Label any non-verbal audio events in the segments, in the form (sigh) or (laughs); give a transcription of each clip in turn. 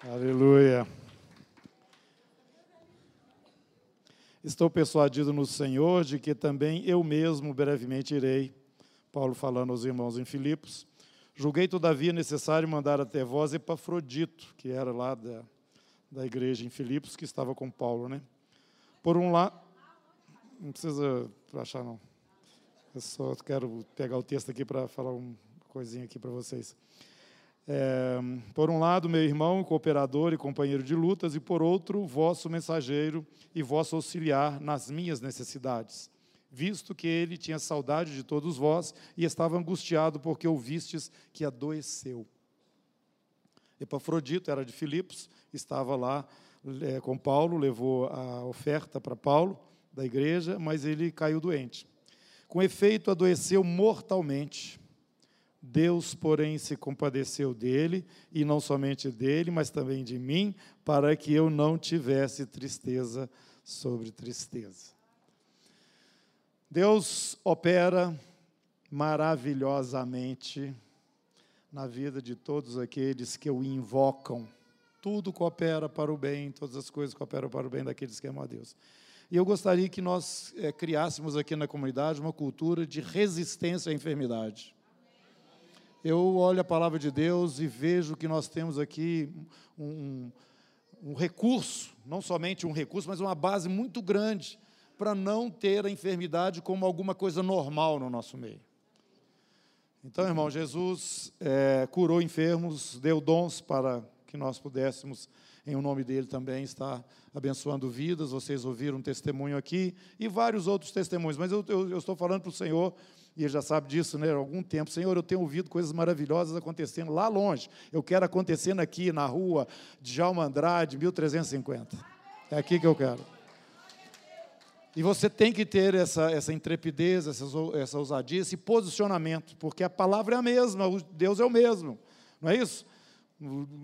Aleluia. Estou persuadido no Senhor de que também eu mesmo brevemente irei. Paulo falando aos irmãos em Filipos. Julguei, todavia, necessário mandar até vós Epafrodito, que era lá da, da igreja em Filipos, que estava com Paulo, né? Por um lado, não precisa achar, não. Eu só quero pegar o texto aqui para falar uma coisinha aqui para vocês. É, por um lado, meu irmão, cooperador e companheiro de lutas, e por outro, vosso mensageiro e vosso auxiliar nas minhas necessidades, visto que ele tinha saudade de todos vós e estava angustiado porque ouvistes que adoeceu. Epafrodito era de Filipos, estava lá é, com Paulo, levou a oferta para Paulo da igreja, mas ele caiu doente. Com efeito, adoeceu mortalmente Deus, porém, se compadeceu dele, e não somente dele, mas também de mim, para que eu não tivesse tristeza sobre tristeza. Deus opera maravilhosamente na vida de todos aqueles que o invocam. Tudo coopera para o bem, todas as coisas cooperam para o bem daqueles que amam a Deus. E eu gostaria que nós é, criássemos aqui na comunidade uma cultura de resistência à enfermidade eu olho a palavra de Deus e vejo que nós temos aqui um, um recurso, não somente um recurso, mas uma base muito grande para não ter a enfermidade como alguma coisa normal no nosso meio. Então, irmão, Jesus é, curou enfermos, deu dons para que nós pudéssemos, em o nome dele também, estar abençoando vidas. Vocês ouviram um testemunho aqui e vários outros testemunhos, mas eu, eu, eu estou falando para o Senhor e ele já sabe disso, né? Há algum tempo, Senhor, eu tenho ouvido coisas maravilhosas acontecendo lá longe. Eu quero acontecendo aqui na rua de Jalma Andrade, 1350. É aqui que eu quero. E você tem que ter essa, essa intrepidez, essa, essa ousadia, esse posicionamento, porque a palavra é a mesma, Deus é o mesmo, não é isso?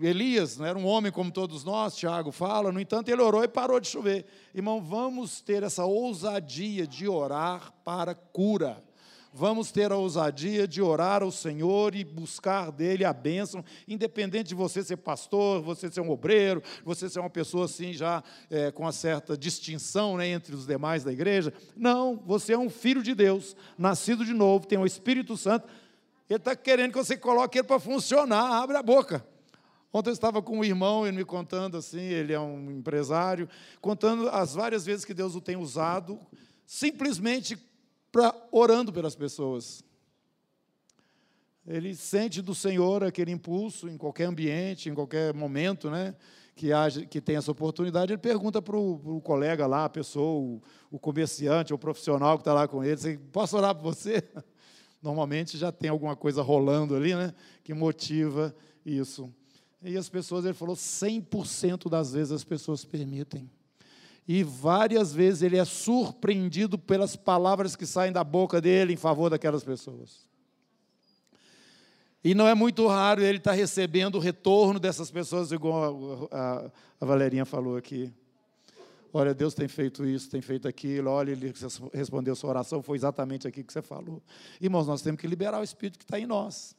Elias não era um homem como todos nós, Tiago fala, no entanto, ele orou e parou de chover. Irmão, vamos ter essa ousadia de orar para cura vamos ter a ousadia de orar ao Senhor e buscar dele a bênção, independente de você ser pastor, você ser um obreiro, você ser uma pessoa assim já é, com uma certa distinção né, entre os demais da igreja. Não, você é um filho de Deus, nascido de novo, tem o Espírito Santo. Ele está querendo que você coloque ele para funcionar, abre a boca. Ontem eu estava com um irmão, ele me contando assim, ele é um empresário, contando as várias vezes que Deus o tem usado, simplesmente para orando pelas pessoas. Ele sente do Senhor aquele impulso em qualquer ambiente, em qualquer momento, né? Que, haja, que tem essa oportunidade, ele pergunta para o colega lá, a pessoa, o, o comerciante, o profissional que está lá com ele, assim, posso orar por você? (laughs) Normalmente já tem alguma coisa rolando ali, né? Que motiva isso. E as pessoas, ele falou, 100% das vezes as pessoas permitem e várias vezes ele é surpreendido pelas palavras que saem da boca dele em favor daquelas pessoas. E não é muito raro ele estar recebendo o retorno dessas pessoas, igual a, a Valerinha falou aqui. Olha, Deus tem feito isso, tem feito aquilo. Olha, Ele respondeu sua oração, foi exatamente aqui que você falou. Irmãos, nós temos que liberar o Espírito que está em nós.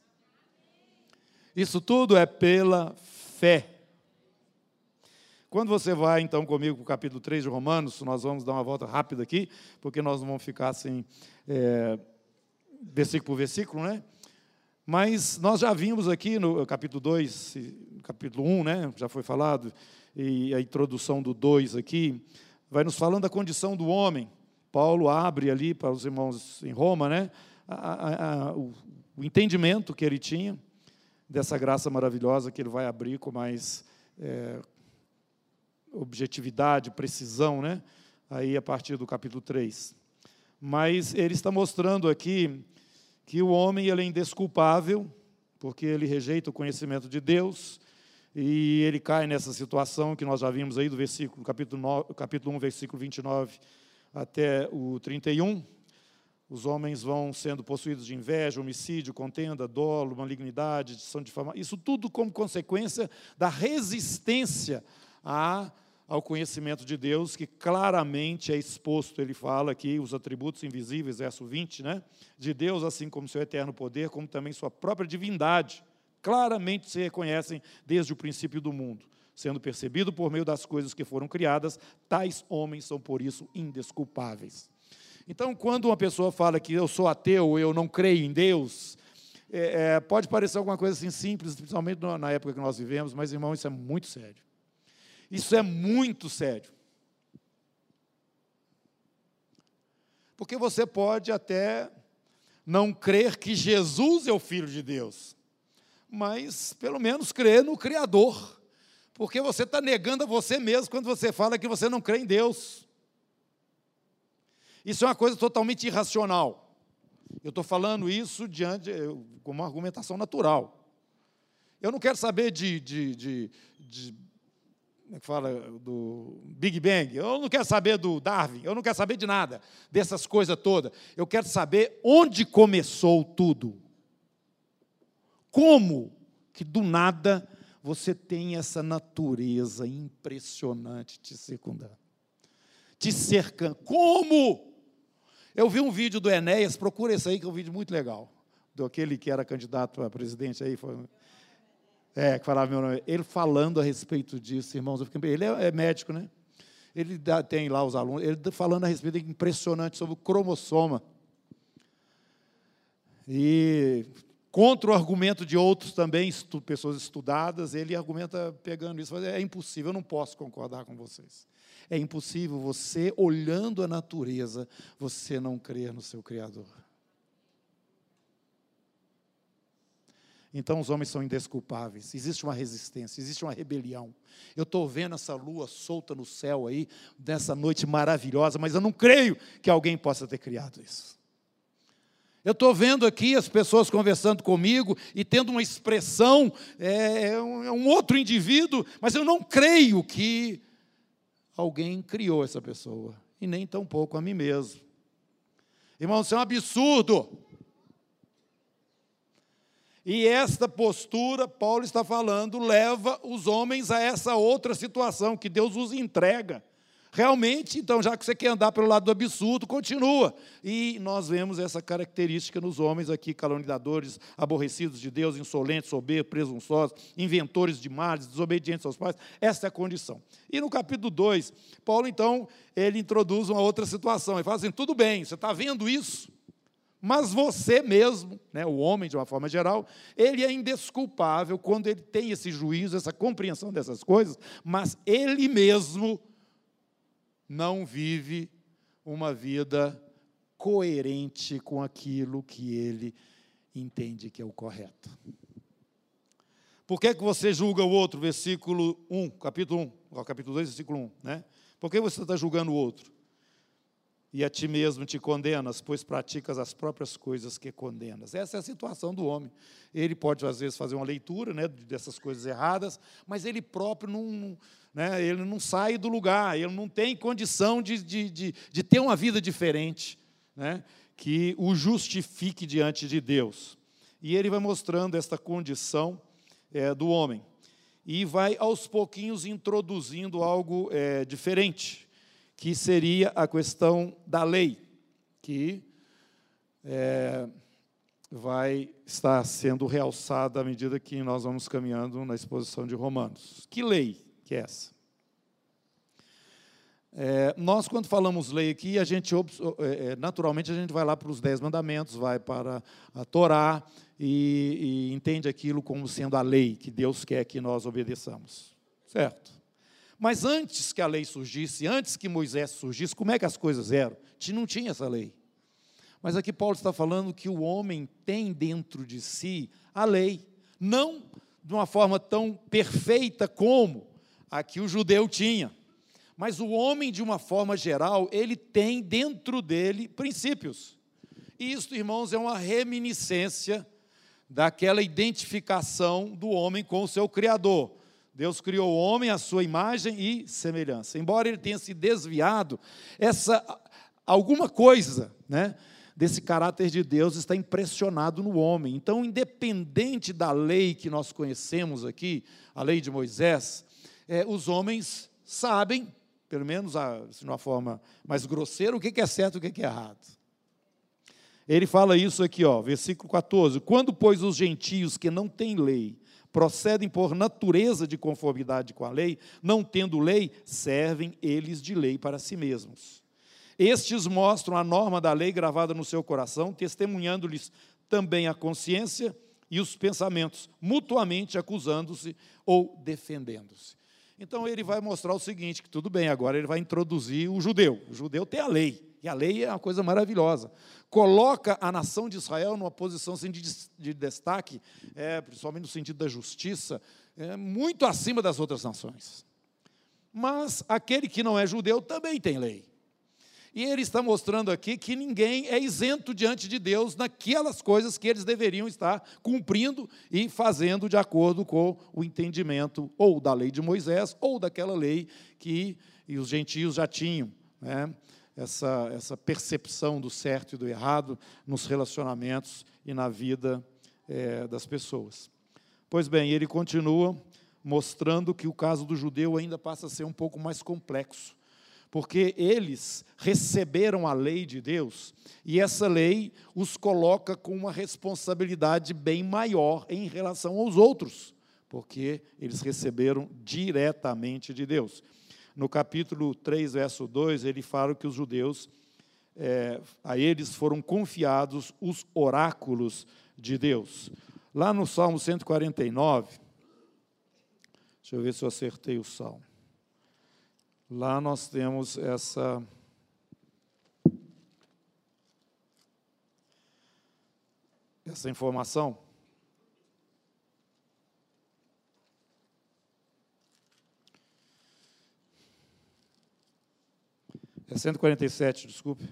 Isso tudo é pela fé. Quando você vai, então, comigo para o capítulo 3 de Romanos, nós vamos dar uma volta rápida aqui, porque nós não vamos ficar assim, é, versículo por versículo, né? Mas nós já vimos aqui no capítulo 2, capítulo 1, né? Já foi falado, e a introdução do 2 aqui, vai nos falando da condição do homem. Paulo abre ali para os irmãos em Roma, né? A, a, a, o, o entendimento que ele tinha dessa graça maravilhosa que ele vai abrir com mais é, objetividade, precisão, né? Aí a partir do capítulo 3. Mas ele está mostrando aqui que o homem ele é indesculpável, porque ele rejeita o conhecimento de Deus, e ele cai nessa situação que nós já vimos aí do versículo, capítulo, 9, capítulo 1, versículo 29 até o 31. Os homens vão sendo possuídos de inveja, homicídio, contenda, dolo, malignidade, de fama. Isso tudo como consequência da resistência a, ao conhecimento de Deus, que claramente é exposto, ele fala aqui, os atributos invisíveis, verso 20, né? De Deus, assim como seu eterno poder, como também sua própria divindade, claramente se reconhecem desde o princípio do mundo. sendo percebido por meio das coisas que foram criadas, tais homens são por isso indesculpáveis. Então, quando uma pessoa fala que eu sou ateu, eu não creio em Deus, é, é, pode parecer alguma coisa assim simples, principalmente na época que nós vivemos, mas, irmão, isso é muito sério. Isso é muito sério. Porque você pode até não crer que Jesus é o Filho de Deus, mas pelo menos crer no Criador, porque você está negando a você mesmo quando você fala que você não crê em Deus. Isso é uma coisa totalmente irracional. Eu estou falando isso diante, como uma argumentação natural. Eu não quero saber de, de, de, de como é que fala, do Big Bang, eu não quero saber do Darwin, eu não quero saber de nada, dessas coisas todas. Eu quero saber onde começou tudo. Como que do nada você tem essa natureza impressionante te circundando, te cercando. Como? Eu vi um vídeo do Enéas, procura esse aí, que é um vídeo muito legal. Do aquele que era candidato a presidente aí. Foi, é, que falava meu nome. Ele falando a respeito disso, irmãos. Fiquei, ele é, é, médico, né? Ele dá, tem lá os alunos, ele falando a respeito impressionante sobre o cromossoma. E contra o argumento de outros também, estu, pessoas estudadas, ele argumenta pegando isso. É impossível, eu não posso concordar com vocês. É impossível você, olhando a natureza, você não crer no seu Criador. Então os homens são indesculpáveis. Existe uma resistência, existe uma rebelião. Eu estou vendo essa lua solta no céu aí, dessa noite maravilhosa, mas eu não creio que alguém possa ter criado isso. Eu estou vendo aqui as pessoas conversando comigo e tendo uma expressão, é, é um, é um outro indivíduo, mas eu não creio que alguém criou essa pessoa, e nem tampouco a mim mesmo. Irmão, isso é um absurdo. E esta postura, Paulo está falando, leva os homens a essa outra situação que Deus os entrega. Realmente, então, já que você quer andar pelo lado do absurdo, continua. E nós vemos essa característica nos homens aqui, caluniadores, aborrecidos de Deus, insolentes, soberbos, presunçosos, inventores de males, desobedientes aos pais. Essa é a condição. E no capítulo 2, Paulo, então, ele introduz uma outra situação. Ele fala assim: tudo bem, você está vendo isso? Mas você mesmo, né, o homem de uma forma geral, ele é indesculpável quando ele tem esse juízo, essa compreensão dessas coisas, mas ele mesmo não vive uma vida coerente com aquilo que ele entende que é o correto. Por que, que você julga o outro? Versículo 1, capítulo 1, capítulo 2, versículo 1. Né? Por que você está julgando o outro? E a ti mesmo te condenas, pois praticas as próprias coisas que condenas. Essa é a situação do homem. Ele pode, às vezes, fazer uma leitura né, dessas coisas erradas, mas ele próprio não, né, ele não sai do lugar, ele não tem condição de, de, de, de ter uma vida diferente, né, que o justifique diante de Deus. E ele vai mostrando esta condição é, do homem. E vai, aos pouquinhos, introduzindo algo é, diferente, que seria a questão da lei, que é, vai estar sendo realçada à medida que nós vamos caminhando na exposição de Romanos. Que lei? que é essa. É, nós, quando falamos lei aqui, a gente é, é, naturalmente a gente vai lá para os dez mandamentos, vai para a Torá e, e, entende aquilo como sendo a lei que Deus quer que nós obedeçamos, certo? Mas antes que a lei surgisse, antes que Moisés surgisse, como é que as coisas eram? Não tinha essa lei. Mas aqui Paulo está falando que o homem tem dentro de si a lei, não de uma forma tão perfeita como a que o judeu tinha. Mas o homem, de uma forma geral, ele tem dentro dele princípios. E isso, irmãos, é uma reminiscência daquela identificação do homem com o seu Criador. Deus criou o homem à sua imagem e semelhança. Embora ele tenha se desviado, essa alguma coisa, né, desse caráter de Deus está impressionado no homem. Então, independente da lei que nós conhecemos aqui, a lei de Moisés, é, os homens sabem, pelo menos assim, de uma forma mais grosseira, o que é certo e o que é errado. Ele fala isso aqui, ó, versículo 14: Quando, pois, os gentios que não têm lei procedem por natureza de conformidade com a lei, não tendo lei, servem eles de lei para si mesmos. Estes mostram a norma da lei gravada no seu coração, testemunhando-lhes também a consciência e os pensamentos, mutuamente acusando-se ou defendendo-se. Então ele vai mostrar o seguinte: que tudo bem, agora ele vai introduzir o judeu. O judeu tem a lei, a lei é uma coisa maravilhosa. Coloca a nação de Israel numa posição assim, de, de destaque, é, principalmente no sentido da justiça, é, muito acima das outras nações. Mas aquele que não é judeu também tem lei. E ele está mostrando aqui que ninguém é isento diante de Deus naquelas coisas que eles deveriam estar cumprindo e fazendo de acordo com o entendimento ou da lei de Moisés ou daquela lei que os gentios já tinham. Né? Essa, essa percepção do certo e do errado nos relacionamentos e na vida é, das pessoas. Pois bem, ele continua mostrando que o caso do judeu ainda passa a ser um pouco mais complexo porque eles receberam a lei de Deus e essa lei os coloca com uma responsabilidade bem maior em relação aos outros, porque eles receberam diretamente de Deus. No capítulo 3, verso 2, ele fala que os judeus, é, a eles foram confiados os oráculos de Deus. Lá no Salmo 149, deixa eu ver se eu acertei o salmo. Lá nós temos essa essa informação. É 147, desculpe.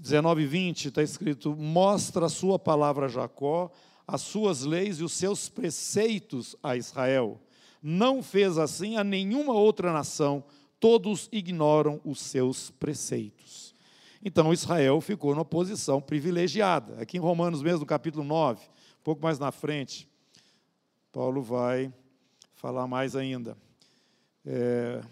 19 e 20 está escrito: Mostra a sua palavra a Jacó, as suas leis e os seus preceitos a Israel não fez assim a nenhuma outra nação, todos ignoram os seus preceitos. Então Israel ficou numa posição privilegiada. Aqui em Romanos mesmo, capítulo 9, um pouco mais na frente, Paulo vai falar mais ainda. É...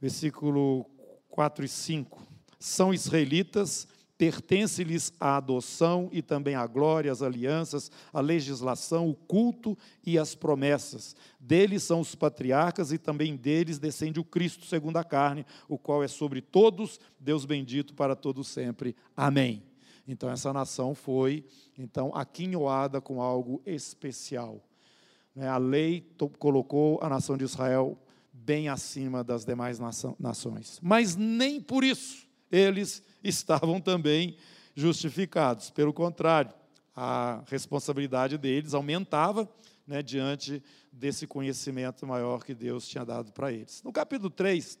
Versículo 4 e 5. São israelitas pertence-lhes a adoção e também a glória, as alianças, a legislação, o culto e as promessas. Deles são os patriarcas e também deles descende o Cristo segundo a carne, o qual é sobre todos, Deus bendito para todos sempre. Amém. Então essa nação foi então aquinhoada com algo especial. Né, a lei colocou a nação de Israel bem acima das demais nações. Mas nem por isso eles estavam também justificados. Pelo contrário, a responsabilidade deles aumentava né, diante desse conhecimento maior que Deus tinha dado para eles. No capítulo 3,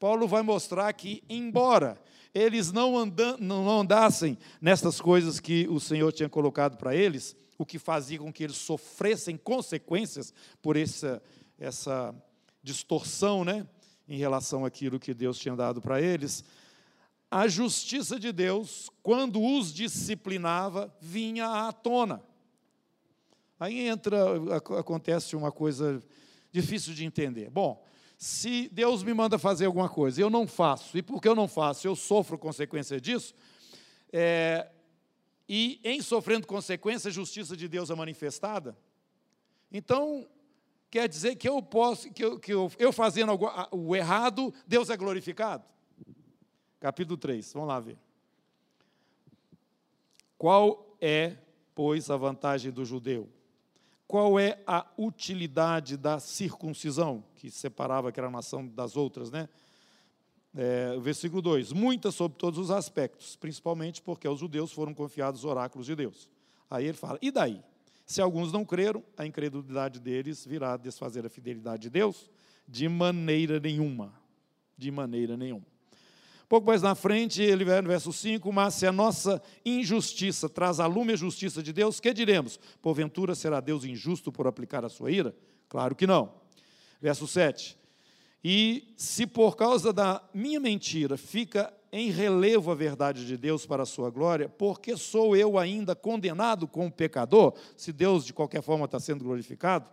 Paulo vai mostrar que, embora eles não, andam, não andassem nessas coisas que o Senhor tinha colocado para eles, o que fazia com que eles sofressem consequências por essa, essa distorção né, em relação àquilo que Deus tinha dado para eles, a justiça de Deus, quando os disciplinava, vinha à tona. Aí entra, acontece uma coisa difícil de entender. Bom, se Deus me manda fazer alguma coisa, eu não faço, e porque eu não faço, eu sofro consequência disso, é, e em sofrendo consequência, a justiça de Deus é manifestada, então quer dizer que eu posso, que eu, que eu, eu fazendo o errado, Deus é glorificado? capítulo 3. Vamos lá ver. Qual é, pois, a vantagem do judeu? Qual é a utilidade da circuncisão, que separava aquela nação das outras, né? É, versículo 2: Muitas sobre todos os aspectos, principalmente porque aos judeus foram confiados os oráculos de Deus. Aí ele fala: e daí? Se alguns não creram, a incredulidade deles virá desfazer a fidelidade de Deus? De maneira nenhuma. De maneira nenhuma. Pouco mais na frente, ele vai no verso 5, mas se a nossa injustiça traz a lume a justiça de Deus, que diremos? Porventura será Deus injusto por aplicar a sua ira? Claro que não. Verso 7. E se por causa da minha mentira fica em relevo a verdade de Deus para a sua glória, porque sou eu ainda condenado como pecador, se Deus de qualquer forma está sendo glorificado?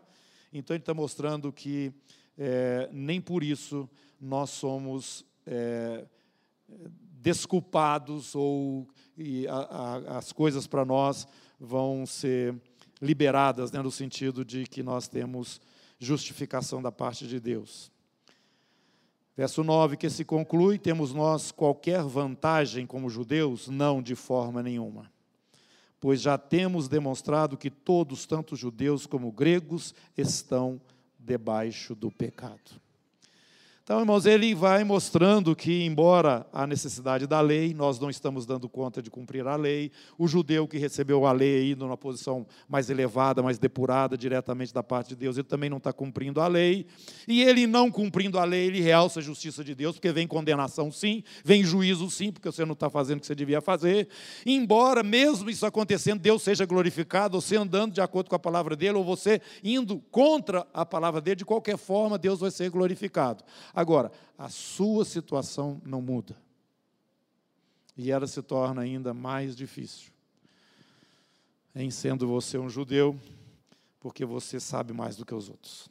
Então ele está mostrando que é, nem por isso nós somos é, desculpados ou a, a, as coisas para nós vão ser liberadas, né, no sentido de que nós temos justificação da parte de Deus. Verso 9, que se conclui: temos nós qualquer vantagem como judeus? Não, de forma nenhuma. Pois já temos demonstrado que todos, tanto judeus como gregos, estão debaixo do pecado. Então, irmãos, ele vai mostrando que, embora a necessidade da lei, nós não estamos dando conta de cumprir a lei. O judeu que recebeu a lei indo numa posição mais elevada, mais depurada diretamente da parte de Deus, ele também não está cumprindo a lei. E ele não cumprindo a lei, ele realça a justiça de Deus, porque vem condenação sim, vem juízo sim, porque você não está fazendo o que você devia fazer. embora, mesmo isso acontecendo, Deus seja glorificado, você andando de acordo com a palavra dele, ou você indo contra a palavra dele, de qualquer forma, Deus vai ser glorificado. Agora, a sua situação não muda. E ela se torna ainda mais difícil. Em sendo você um judeu, porque você sabe mais do que os outros.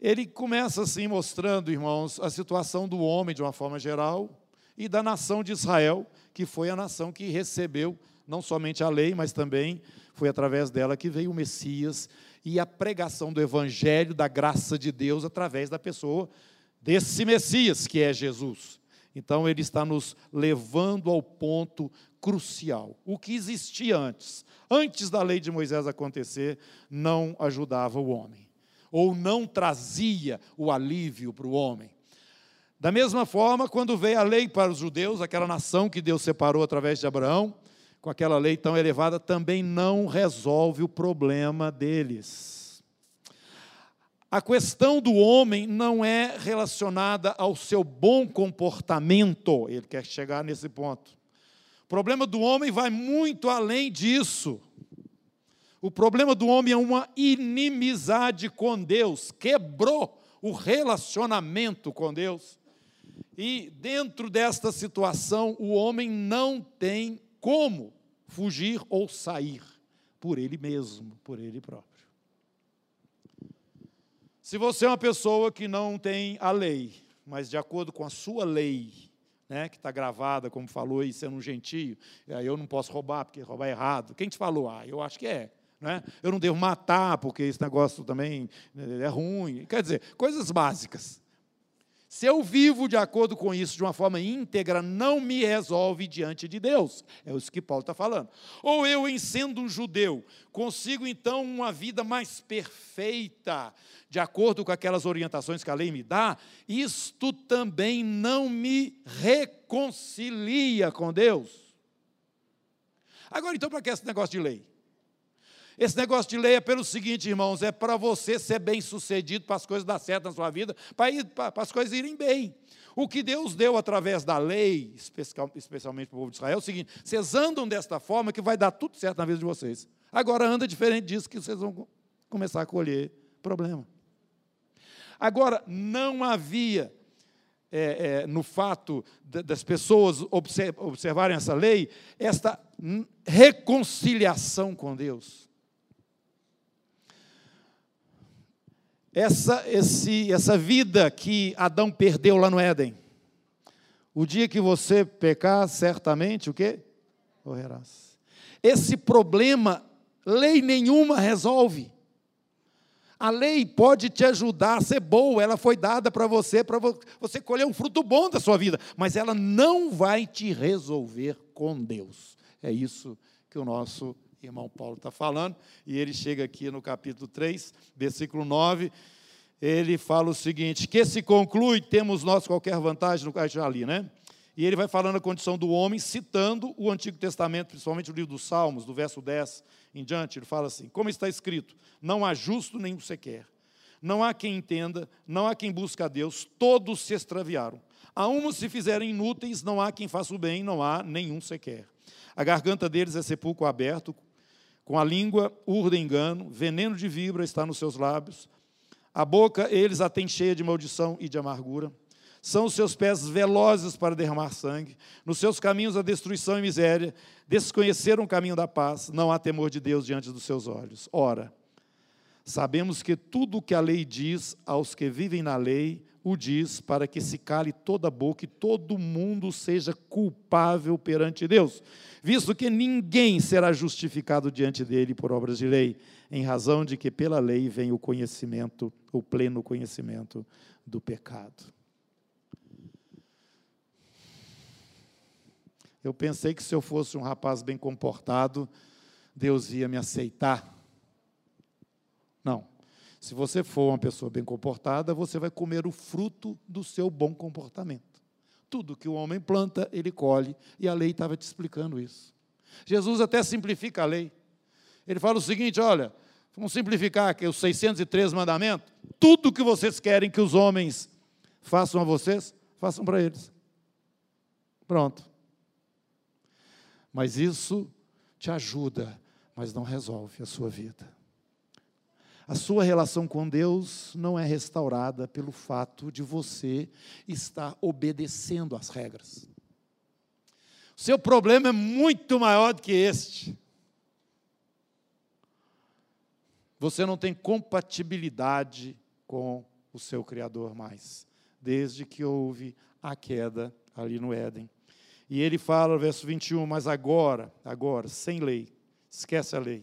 Ele começa assim mostrando, irmãos, a situação do homem de uma forma geral e da nação de Israel, que foi a nação que recebeu não somente a lei, mas também foi através dela que veio o Messias e a pregação do Evangelho, da graça de Deus, através da pessoa desse Messias, que é Jesus. Então, ele está nos levando ao ponto crucial. O que existia antes, antes da lei de Moisés acontecer, não ajudava o homem, ou não trazia o alívio para o homem. Da mesma forma, quando veio a lei para os judeus, aquela nação que Deus separou através de Abraão, com aquela lei tão elevada, também não resolve o problema deles. A questão do homem não é relacionada ao seu bom comportamento, ele quer chegar nesse ponto. O problema do homem vai muito além disso. O problema do homem é uma inimizade com Deus, quebrou o relacionamento com Deus. E dentro desta situação, o homem não tem como fugir ou sair por ele mesmo, por ele próprio. Se você é uma pessoa que não tem a lei, mas de acordo com a sua lei, né, que está gravada, como falou aí, sendo um gentio, eu não posso roubar, porque roubar é errado. Quem te falou? Ah, eu acho que é. Né? Eu não devo matar, porque esse negócio também é ruim. Quer dizer, coisas básicas. Se eu vivo de acordo com isso de uma forma íntegra, não me resolve diante de Deus. É isso que Paulo está falando. Ou eu, em sendo um judeu, consigo então uma vida mais perfeita, de acordo com aquelas orientações que a lei me dá, isto também não me reconcilia com Deus. Agora, então, para que esse negócio de lei? Esse negócio de lei é pelo seguinte, irmãos: é para você ser bem sucedido, para as coisas dar certo na sua vida, para, as coisas irem bem. O que Deus deu através da lei, especialmente para o povo de Israel, é o seguinte: vocês andam desta forma que vai dar tudo certo na vida de vocês. Agora anda diferente disso que vocês vão começar a colher problema. Agora, não havia é, é, no fato das pessoas observarem essa lei, esta reconciliação com Deus. Essa, esse, essa vida que Adão perdeu lá no Éden. O dia que você pecar, certamente o quê? Morrerás. Esse problema, lei nenhuma resolve. A lei pode te ajudar a ser boa, ela foi dada para você, para você colher um fruto bom da sua vida, mas ela não vai te resolver com Deus. É isso que o nosso irmão Paulo está falando, e ele chega aqui no capítulo 3, versículo 9, ele fala o seguinte: que se conclui, temos nós qualquer vantagem no caso ali, né? E ele vai falando a condição do homem, citando o Antigo Testamento, principalmente o livro dos Salmos, do verso 10 em diante. Ele fala assim: Como está escrito, não há justo nenhum sequer, não há quem entenda, não há quem busque a Deus, todos se extraviaram. A uns se fizerem inúteis, não há quem faça o bem, não há nenhum sequer. A garganta deles é sepulcro aberto, com a língua urda engano, veneno de vibra está nos seus lábios. A boca eles a têm cheia de maldição e de amargura. São os seus pés velozes para derramar sangue. Nos seus caminhos a destruição e miséria. Desconheceram o caminho da paz. Não há temor de Deus diante dos seus olhos. Ora, sabemos que tudo o que a lei diz aos que vivem na lei, o diz para que se cale toda a boca e todo mundo seja culpável perante Deus, visto que ninguém será justificado diante dele por obras de lei, em razão de que pela lei vem o conhecimento, o pleno conhecimento do pecado. Eu pensei que se eu fosse um rapaz bem comportado, Deus ia me aceitar. Não. Se você for uma pessoa bem comportada, você vai comer o fruto do seu bom comportamento. Tudo que o homem planta, ele colhe, e a lei estava te explicando isso. Jesus até simplifica a lei. Ele fala o seguinte: olha, vamos simplificar aqui os 603 mandamentos. Tudo que vocês querem que os homens façam a vocês, façam para eles. Pronto. Mas isso te ajuda, mas não resolve a sua vida. A sua relação com Deus não é restaurada pelo fato de você estar obedecendo às regras. O seu problema é muito maior do que este. Você não tem compatibilidade com o seu Criador mais, desde que houve a queda ali no Éden. E ele fala, verso 21, mas agora, agora, sem lei, esquece a lei,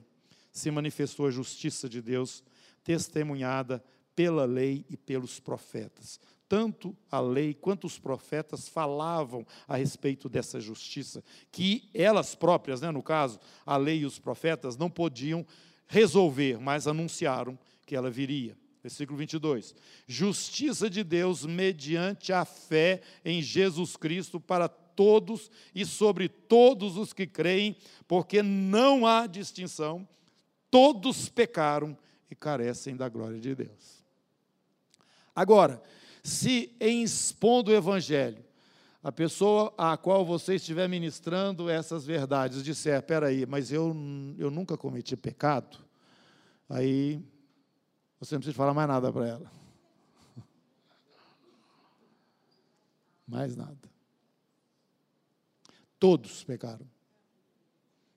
se manifestou a justiça de Deus, testemunhada pela lei e pelos profetas. Tanto a lei quanto os profetas falavam a respeito dessa justiça, que elas próprias, né, no caso, a lei e os profetas, não podiam resolver, mas anunciaram que ela viria. Versículo 22. Justiça de Deus mediante a fé em Jesus Cristo para todos e sobre todos os que creem, porque não há distinção, todos pecaram e carecem da glória de Deus. Agora, se em expondo o Evangelho, a pessoa a qual você estiver ministrando essas verdades disser: espera aí, mas eu, eu nunca cometi pecado, aí você não precisa falar mais nada para ela. (laughs) Mais nada. Todos pecaram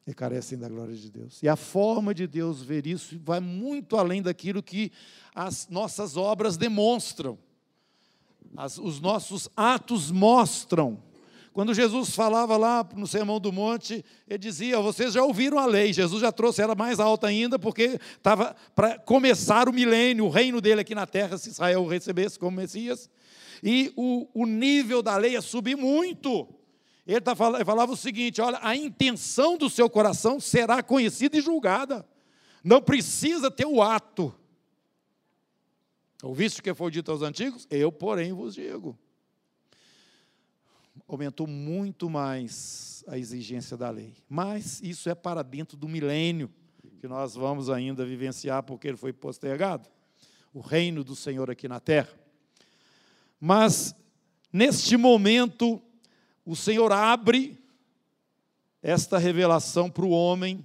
e carecem da glória de Deus. E a forma de Deus ver isso vai muito além daquilo que as nossas obras demonstram, as, os nossos atos mostram. Quando Jesus falava lá no Sermão do Monte, ele dizia: Vocês já ouviram a lei. Jesus já trouxe ela mais alta ainda, porque estava para começar o milênio, o reino dele aqui na terra, se Israel o recebesse como Messias. E o, o nível da lei ia subir muito. Ele tá falava o seguinte: olha, a intenção do seu coração será conhecida e julgada. Não precisa ter o ato. Ouviste o que foi dito aos antigos? Eu, porém, vos digo. Aumentou muito mais a exigência da lei. Mas isso é para dentro do milênio, que nós vamos ainda vivenciar, porque ele foi postergado o reino do Senhor aqui na terra. Mas, neste momento, o Senhor abre esta revelação para o homem,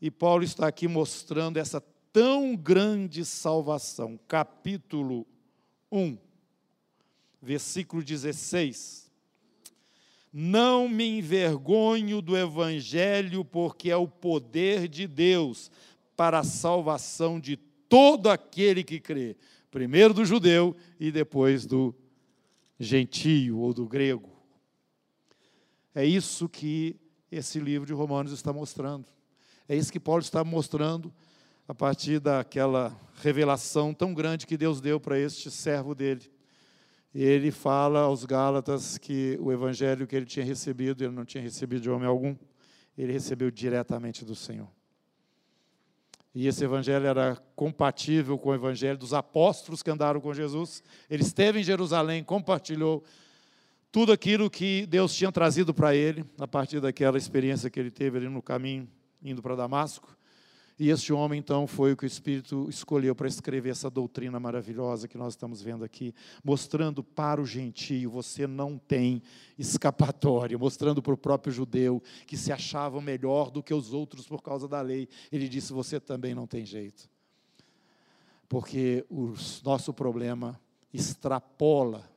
e Paulo está aqui mostrando essa tão grande salvação. Capítulo 1, versículo 16. Não me envergonho do evangelho, porque é o poder de Deus para a salvação de todo aquele que crê, primeiro do judeu e depois do gentio ou do grego. É isso que esse livro de Romanos está mostrando. É isso que Paulo está mostrando a partir daquela revelação tão grande que Deus deu para este servo dele. Ele fala aos Gálatas que o evangelho que ele tinha recebido, ele não tinha recebido de homem algum, ele recebeu diretamente do Senhor. E esse evangelho era compatível com o evangelho dos apóstolos que andaram com Jesus. Ele esteve em Jerusalém, compartilhou tudo aquilo que Deus tinha trazido para ele, a partir daquela experiência que ele teve ali no caminho, indo para Damasco. E este homem, então, foi o que o Espírito escolheu para escrever essa doutrina maravilhosa que nós estamos vendo aqui, mostrando para o gentio, você não tem escapatória, mostrando para o próprio judeu, que se achava melhor do que os outros por causa da lei. Ele disse: Você também não tem jeito. Porque o nosso problema extrapola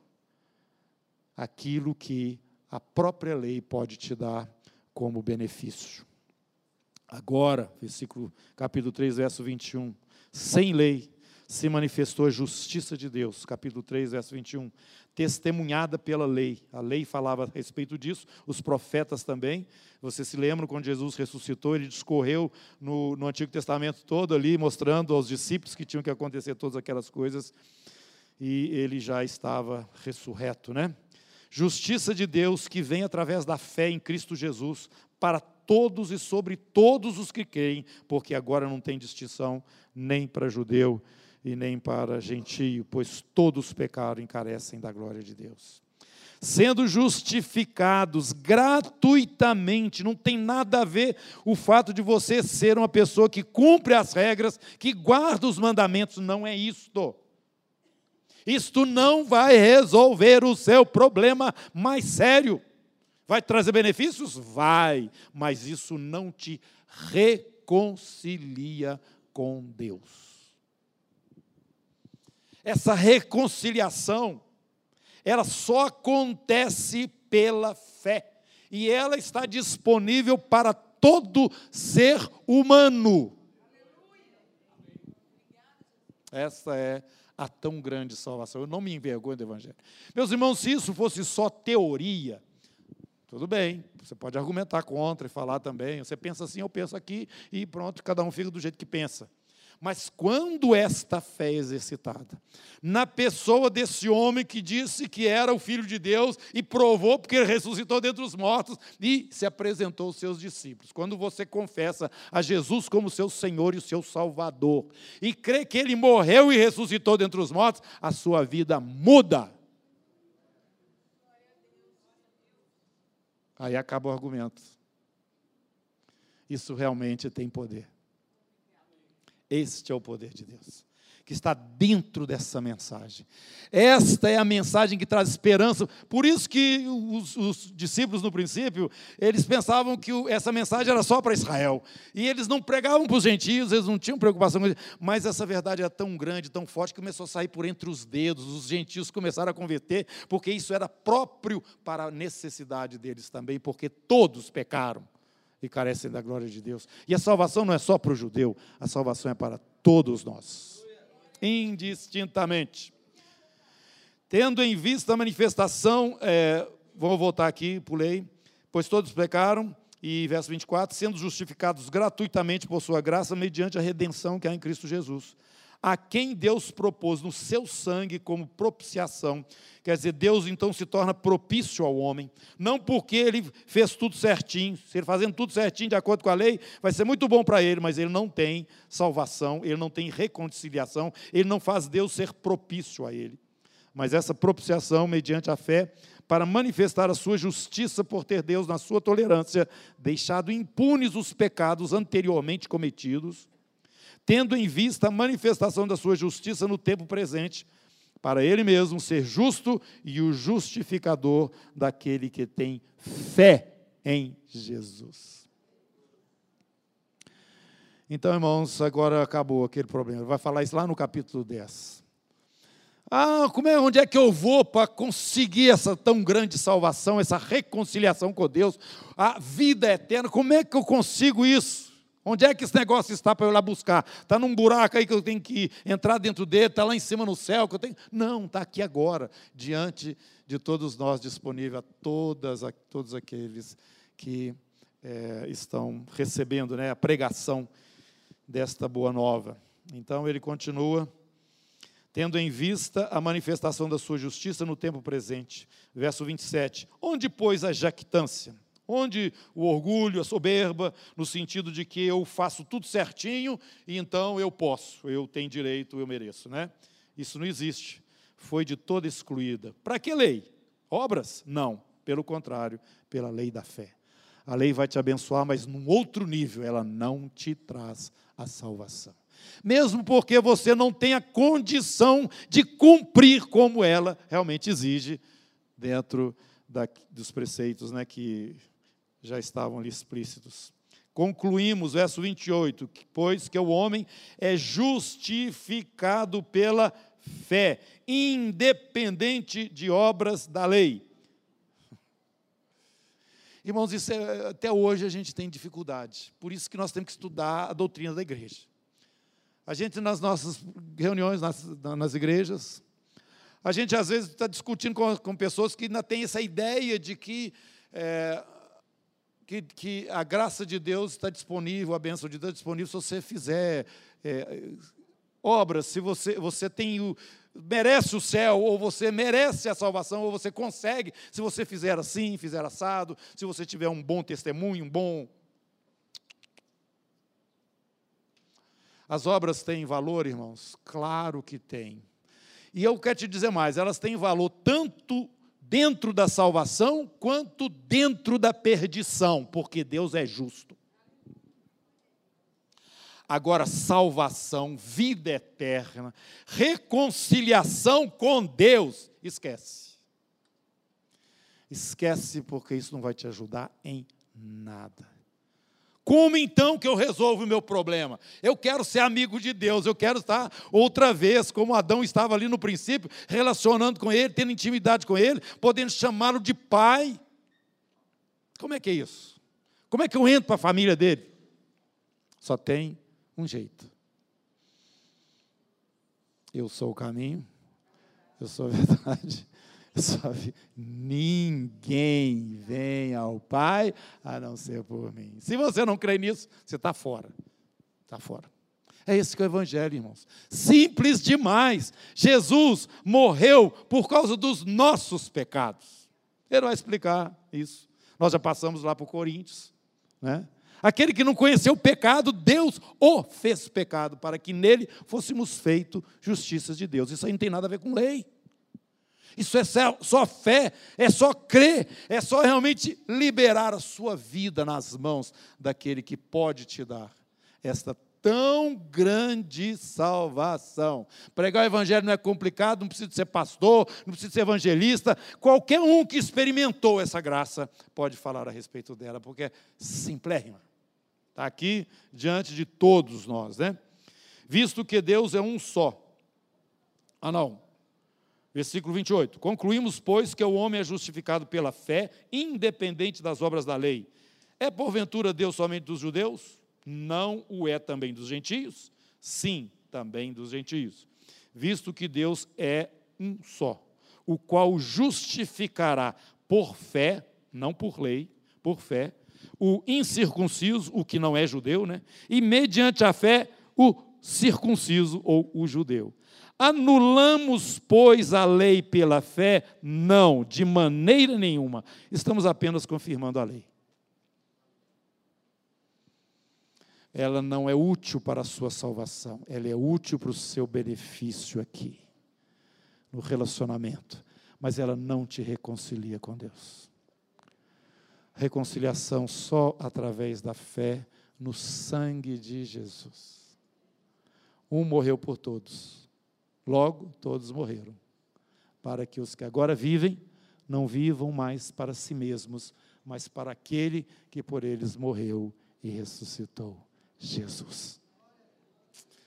aquilo que a própria lei pode te dar como benefício. Agora, versículo capítulo 3, verso 21. Sem lei, se manifestou a justiça de Deus, capítulo 3, verso 21, testemunhada pela lei. A lei falava a respeito disso, os profetas também. Você se lembra quando Jesus ressuscitou, ele discorreu no, no Antigo Testamento todo ali, mostrando aos discípulos que tinham que acontecer todas aquelas coisas, e ele já estava ressurreto, né? Justiça de Deus que vem através da fé em Cristo Jesus para todos e sobre todos os que creem, porque agora não tem distinção nem para judeu e nem para gentio, pois todos pecaram e carecem da glória de Deus. Sendo justificados gratuitamente, não tem nada a ver o fato de você ser uma pessoa que cumpre as regras, que guarda os mandamentos, não é isto. Isto não vai resolver o seu problema mais sério. Vai trazer benefícios? Vai, mas isso não te reconcilia com Deus essa reconciliação, ela só acontece pela fé. E ela está disponível para todo ser humano. Essa é a tão grande salvação. Eu não me envergonho do Evangelho. Meus irmãos, se isso fosse só teoria, tudo bem, você pode argumentar contra e falar também. Você pensa assim, eu penso aqui, e pronto, cada um fica do jeito que pensa. Mas quando esta fé é exercitada, na pessoa desse homem que disse que era o filho de Deus e provou porque ele ressuscitou dentre os mortos e se apresentou aos seus discípulos. Quando você confessa a Jesus como seu Senhor e seu Salvador e crê que ele morreu e ressuscitou dentre os mortos, a sua vida muda. Aí acaba o argumento. Isso realmente tem poder. Este é o poder de Deus, que está dentro dessa mensagem. Esta é a mensagem que traz esperança. Por isso que os, os discípulos, no princípio, eles pensavam que essa mensagem era só para Israel. E eles não pregavam para os gentios, eles não tinham preocupação com isso. Mas essa verdade é tão grande, tão forte, que começou a sair por entre os dedos. Os gentios começaram a converter, porque isso era próprio para a necessidade deles também, porque todos pecaram e carecem da glória de Deus. E a salvação não é só para o judeu, a salvação é para todos nós, indistintamente. Tendo em vista a manifestação, é, vou voltar aqui, pulei, pois todos pecaram, e verso 24, sendo justificados gratuitamente por sua graça, mediante a redenção que há em Cristo Jesus a quem Deus propôs no seu sangue como propiciação. Quer dizer, Deus então se torna propício ao homem, não porque ele fez tudo certinho, se ele fazendo tudo certinho de acordo com a lei, vai ser muito bom para ele, mas ele não tem salvação, ele não tem reconciliação, ele não faz Deus ser propício a ele. Mas essa propiciação, mediante a fé, para manifestar a sua justiça por ter Deus, na sua tolerância, deixado impunes os pecados anteriormente cometidos tendo em vista a manifestação da sua justiça no tempo presente, para ele mesmo ser justo e o justificador daquele que tem fé em Jesus. Então, irmãos, agora acabou aquele problema. Ele vai falar isso lá no capítulo 10. Ah, como é, onde é que eu vou para conseguir essa tão grande salvação, essa reconciliação com Deus, a vida eterna? Como é que eu consigo isso? Onde é que esse negócio está para eu ir lá buscar? Está num buraco aí que eu tenho que entrar dentro dele, está lá em cima no céu que eu tenho. Não, está aqui agora, diante de todos nós, disponível a todas, a todos aqueles que é, estão recebendo né, a pregação desta boa nova. Então ele continua, tendo em vista a manifestação da sua justiça no tempo presente. Verso 27. Onde, pois, a jactância? Onde o orgulho, a soberba, no sentido de que eu faço tudo certinho e então eu posso, eu tenho direito, eu mereço, né? Isso não existe. Foi de toda excluída. Para que lei? Obras? Não. Pelo contrário, pela lei da fé. A lei vai te abençoar, mas num outro nível, ela não te traz a salvação. Mesmo porque você não tem a condição de cumprir como ela realmente exige dentro da, dos preceitos né, que já estavam ali explícitos. Concluímos, verso 28, pois que o homem é justificado pela fé, independente de obras da lei. (laughs) Irmãos, isso é, até hoje a gente tem dificuldade. Por isso que nós temos que estudar a doutrina da igreja. A gente, nas nossas reuniões, nas, nas igrejas, a gente às vezes está discutindo com, com, pessoas que ainda têm essa ideia de que, é, que, que, a graça de Deus está disponível, a bênção de Deus está disponível se você fizer é, obras, se você, você tem o, merece o céu, ou você merece a salvação, ou você consegue, se você fizer assim, fizer assado, se você tiver um bom testemunho, um bom. As obras têm valor, irmãos? Claro que têm. E eu quero te dizer mais, elas têm valor tanto dentro da salvação quanto dentro da perdição, porque Deus é justo. Agora, salvação, vida eterna, reconciliação com Deus, esquece. Esquece, porque isso não vai te ajudar em nada. Como então que eu resolvo o meu problema? Eu quero ser amigo de Deus, eu quero estar outra vez, como Adão estava ali no princípio, relacionando com Ele, tendo intimidade com Ele, podendo chamá-lo de pai. Como é que é isso? Como é que eu entro para a família dele? Só tem um jeito. Eu sou o caminho, eu sou a (laughs) verdade, (laughs) Sabe? Ninguém vem ao Pai a não ser por mim. Se você não crê nisso, você está fora. Está fora. É esse que é o Evangelho, irmãos. Simples demais. Jesus morreu por causa dos nossos pecados. Ele vai explicar isso. Nós já passamos lá o Coríntios. Né? Aquele que não conheceu o pecado, Deus o fez pecado, para que nele fôssemos feitos justiças de Deus. Isso aí não tem nada a ver com lei. Isso é só fé, é só crer, é só realmente liberar a sua vida nas mãos daquele que pode te dar esta tão grande salvação. Pregar o evangelho não é complicado, não precisa ser pastor, não precisa ser evangelista. Qualquer um que experimentou essa graça pode falar a respeito dela, porque é simplérrima. Está aqui diante de todos nós, né? Visto que Deus é um só. Ah, não. Versículo 28. Concluímos, pois, que o homem é justificado pela fé, independente das obras da lei. É porventura Deus somente dos judeus? Não o é também dos gentios? Sim, também dos gentios. Visto que Deus é um só, o qual justificará por fé, não por lei, por fé, o incircunciso, o que não é judeu, né? E mediante a fé, o circunciso ou o judeu. Anulamos, pois, a lei pela fé? Não, de maneira nenhuma. Estamos apenas confirmando a lei. Ela não é útil para a sua salvação, ela é útil para o seu benefício aqui, no relacionamento, mas ela não te reconcilia com Deus. Reconciliação só através da fé no sangue de Jesus. Um morreu por todos Logo, todos morreram, para que os que agora vivem não vivam mais para si mesmos, mas para aquele que por eles morreu e ressuscitou, Jesus.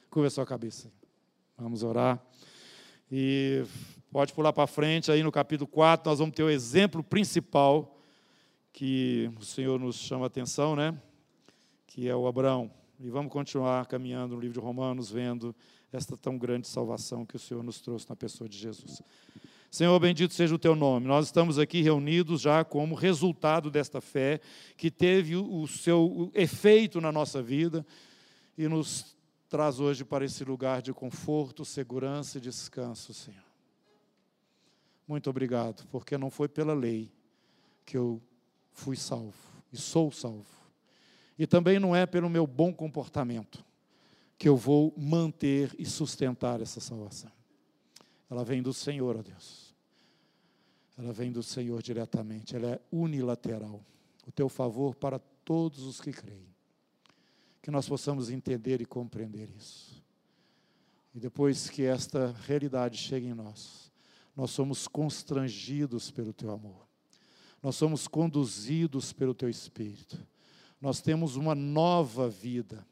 Curva sua cabeça. Vamos orar. E pode pular para frente, aí no capítulo 4, nós vamos ter o exemplo principal que o Senhor nos chama a atenção, né? Que é o Abraão. E vamos continuar caminhando no livro de Romanos, vendo esta tão grande salvação que o Senhor nos trouxe na pessoa de Jesus. Senhor, bendito seja o teu nome. Nós estamos aqui reunidos já como resultado desta fé que teve o seu efeito na nossa vida e nos traz hoje para esse lugar de conforto, segurança e descanso, Senhor. Muito obrigado, porque não foi pela lei que eu fui salvo e sou salvo. E também não é pelo meu bom comportamento que eu vou manter e sustentar essa salvação. Ela vem do Senhor, ó Deus. Ela vem do Senhor diretamente, ela é unilateral. O teu favor para todos os que creem. Que nós possamos entender e compreender isso. E depois que esta realidade chegue em nós, nós somos constrangidos pelo teu amor. Nós somos conduzidos pelo teu espírito. Nós temos uma nova vida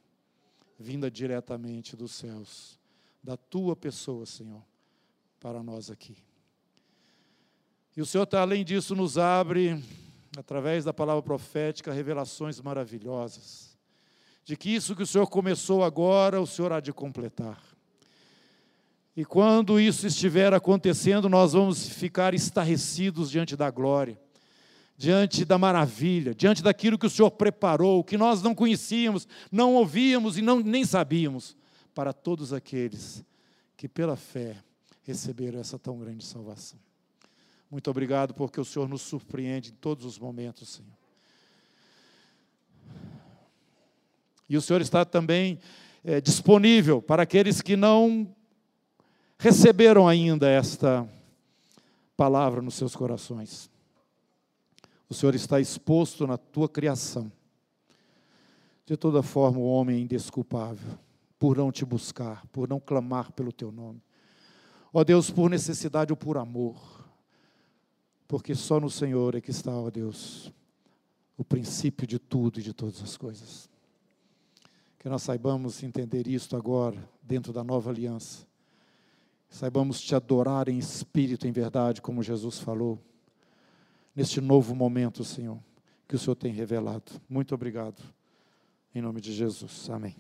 vinda diretamente dos céus, da tua pessoa, Senhor, para nós aqui. E o Senhor, tá, além disso, nos abre, através da palavra profética, revelações maravilhosas de que isso que o Senhor começou agora, o Senhor há de completar. E quando isso estiver acontecendo, nós vamos ficar estarrecidos diante da glória, diante da maravilha, diante daquilo que o Senhor preparou, que nós não conhecíamos, não ouvíamos e não, nem sabíamos, para todos aqueles que pela fé receberam essa tão grande salvação. Muito obrigado porque o Senhor nos surpreende em todos os momentos, Senhor. E o Senhor está também é, disponível para aqueles que não receberam ainda esta palavra nos seus corações. O Senhor está exposto na tua criação. De toda forma, o homem é indesculpável por não te buscar, por não clamar pelo teu nome. Ó Deus, por necessidade ou por amor, porque só no Senhor é que está, ó Deus, o princípio de tudo e de todas as coisas. Que nós saibamos entender isto agora, dentro da nova aliança. Saibamos te adorar em espírito, em verdade, como Jesus falou, neste novo momento, Senhor, que o Senhor tem revelado. Muito obrigado. Em nome de Jesus. Amém.